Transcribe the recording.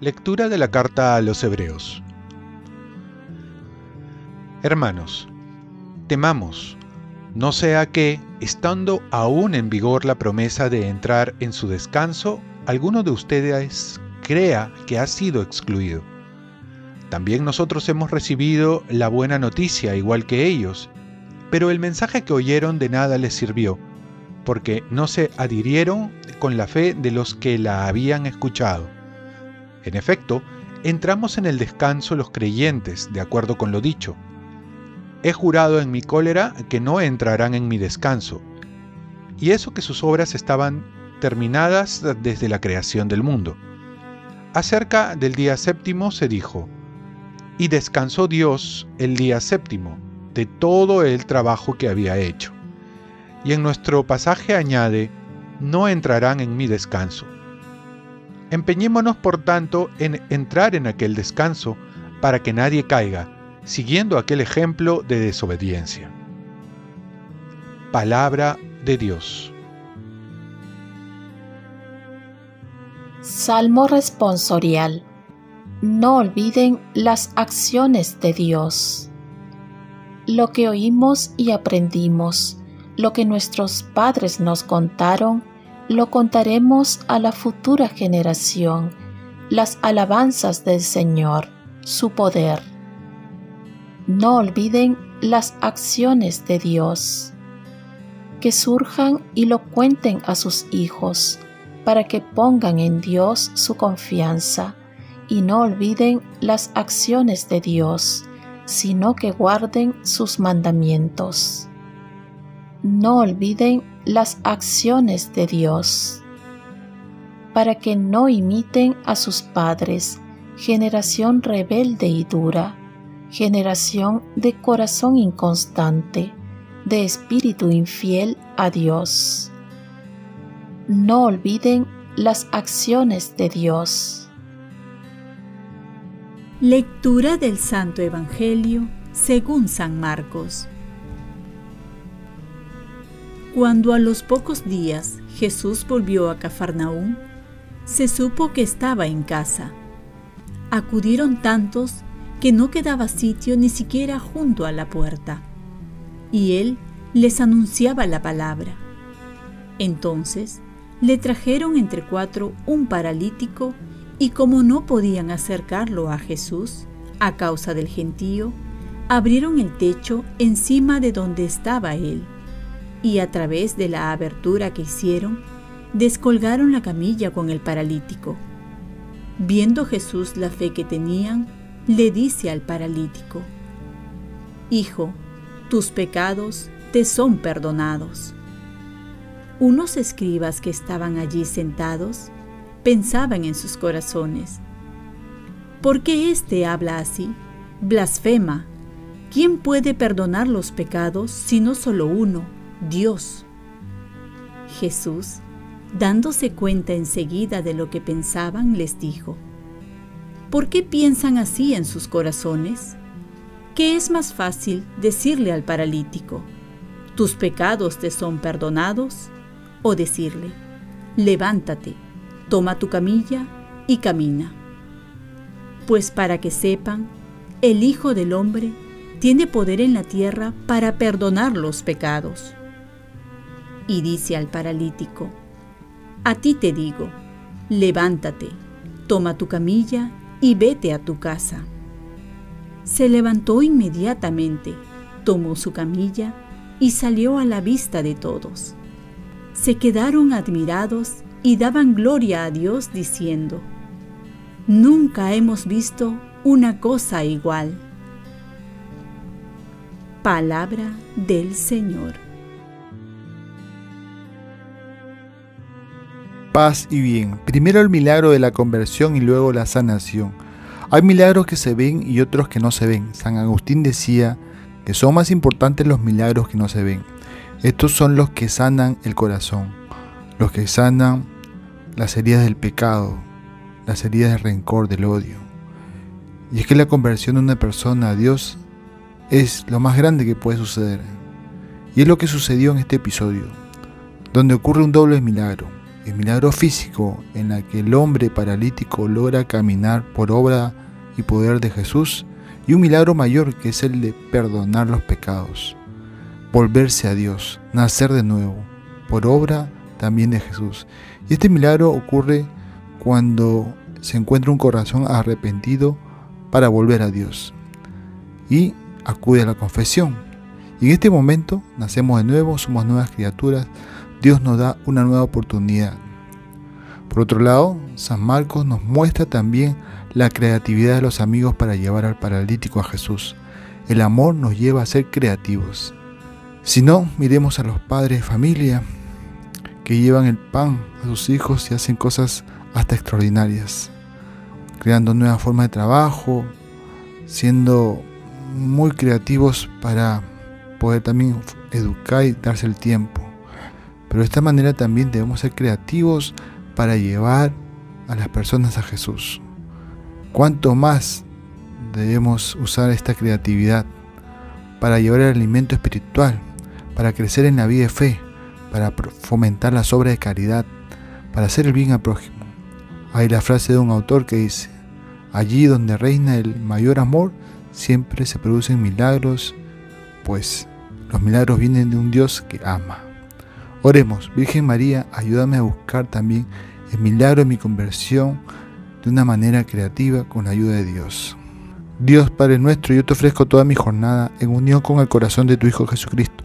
Lectura de la carta a los Hebreos Hermanos, temamos, no sea que, estando aún en vigor la promesa de entrar en su descanso, alguno de ustedes crea que ha sido excluido. También nosotros hemos recibido la buena noticia igual que ellos, pero el mensaje que oyeron de nada les sirvió, porque no se adhirieron con la fe de los que la habían escuchado. En efecto, entramos en el descanso los creyentes, de acuerdo con lo dicho. He jurado en mi cólera que no entrarán en mi descanso, y eso que sus obras estaban terminadas desde la creación del mundo. Acerca del día séptimo se dijo, y descansó Dios el día séptimo de todo el trabajo que había hecho. Y en nuestro pasaje añade, no entrarán en mi descanso. Empeñémonos, por tanto, en entrar en aquel descanso para que nadie caiga, siguiendo aquel ejemplo de desobediencia. Palabra de Dios. Salmo responsorial. No olviden las acciones de Dios. Lo que oímos y aprendimos, lo que nuestros padres nos contaron, lo contaremos a la futura generación, las alabanzas del Señor, su poder. No olviden las acciones de Dios. Que surjan y lo cuenten a sus hijos, para que pongan en Dios su confianza y no olviden las acciones de Dios, sino que guarden sus mandamientos. No olviden las acciones de Dios, para que no imiten a sus padres, generación rebelde y dura, generación de corazón inconstante, de espíritu infiel a Dios. No olviden las acciones de Dios. Lectura del Santo Evangelio según San Marcos. Cuando a los pocos días Jesús volvió a Cafarnaúm, se supo que estaba en casa. Acudieron tantos que no quedaba sitio ni siquiera junto a la puerta, y él les anunciaba la palabra. Entonces le trajeron entre cuatro un paralítico, y como no podían acercarlo a Jesús, a causa del gentío, abrieron el techo encima de donde estaba él y a través de la abertura que hicieron, descolgaron la camilla con el paralítico. Viendo Jesús la fe que tenían, le dice al paralítico, Hijo, tus pecados te son perdonados. Unos escribas que estaban allí sentados pensaban en sus corazones, ¿por qué éste habla así? Blasfema. ¿Quién puede perdonar los pecados sino solo uno, Dios. Jesús, dándose cuenta enseguida de lo que pensaban, les dijo, ¿por qué piensan así en sus corazones? ¿Qué es más fácil decirle al paralítico, tus pecados te son perdonados? O decirle, levántate, toma tu camilla y camina. Pues para que sepan, el Hijo del Hombre tiene poder en la tierra para perdonar los pecados y dice al paralítico, A ti te digo, levántate, toma tu camilla y vete a tu casa. Se levantó inmediatamente, tomó su camilla y salió a la vista de todos. Se quedaron admirados y daban gloria a Dios diciendo, Nunca hemos visto una cosa igual. Palabra del Señor. paz y bien. Primero el milagro de la conversión y luego la sanación. Hay milagros que se ven y otros que no se ven. San Agustín decía que son más importantes los milagros que no se ven. Estos son los que sanan el corazón, los que sanan las heridas del pecado, las heridas del rencor, del odio. Y es que la conversión de una persona a Dios es lo más grande que puede suceder. Y es lo que sucedió en este episodio, donde ocurre un doble milagro. El milagro físico en la que el hombre paralítico logra caminar por obra y poder de Jesús, y un milagro mayor que es el de perdonar los pecados, volverse a Dios, nacer de nuevo, por obra también de Jesús. Y este milagro ocurre cuando se encuentra un corazón arrepentido para volver a Dios y acude a la confesión. Y en este momento nacemos de nuevo, somos nuevas criaturas, Dios nos da una nueva oportunidad. Por otro lado, San Marcos nos muestra también la creatividad de los amigos para llevar al paralítico a Jesús. El amor nos lleva a ser creativos. Si no, miremos a los padres de familia que llevan el pan a sus hijos y hacen cosas hasta extraordinarias, creando nuevas formas de trabajo, siendo muy creativos para poder también educar y darse el tiempo. Pero de esta manera también debemos ser creativos para llevar a las personas a Jesús. ¿Cuánto más debemos usar esta creatividad para llevar el alimento espiritual para crecer en la vida de fe, para fomentar las obras de caridad, para hacer el bien al prójimo. Hay la frase de un autor que dice, allí donde reina el mayor amor, siempre se producen milagros, pues los milagros vienen de un Dios que ama. Oremos, Virgen María, ayúdame a buscar también el milagro de mi conversión de una manera creativa con la ayuda de Dios. Dios Padre nuestro, yo te ofrezco toda mi jornada en unión con el corazón de tu Hijo Jesucristo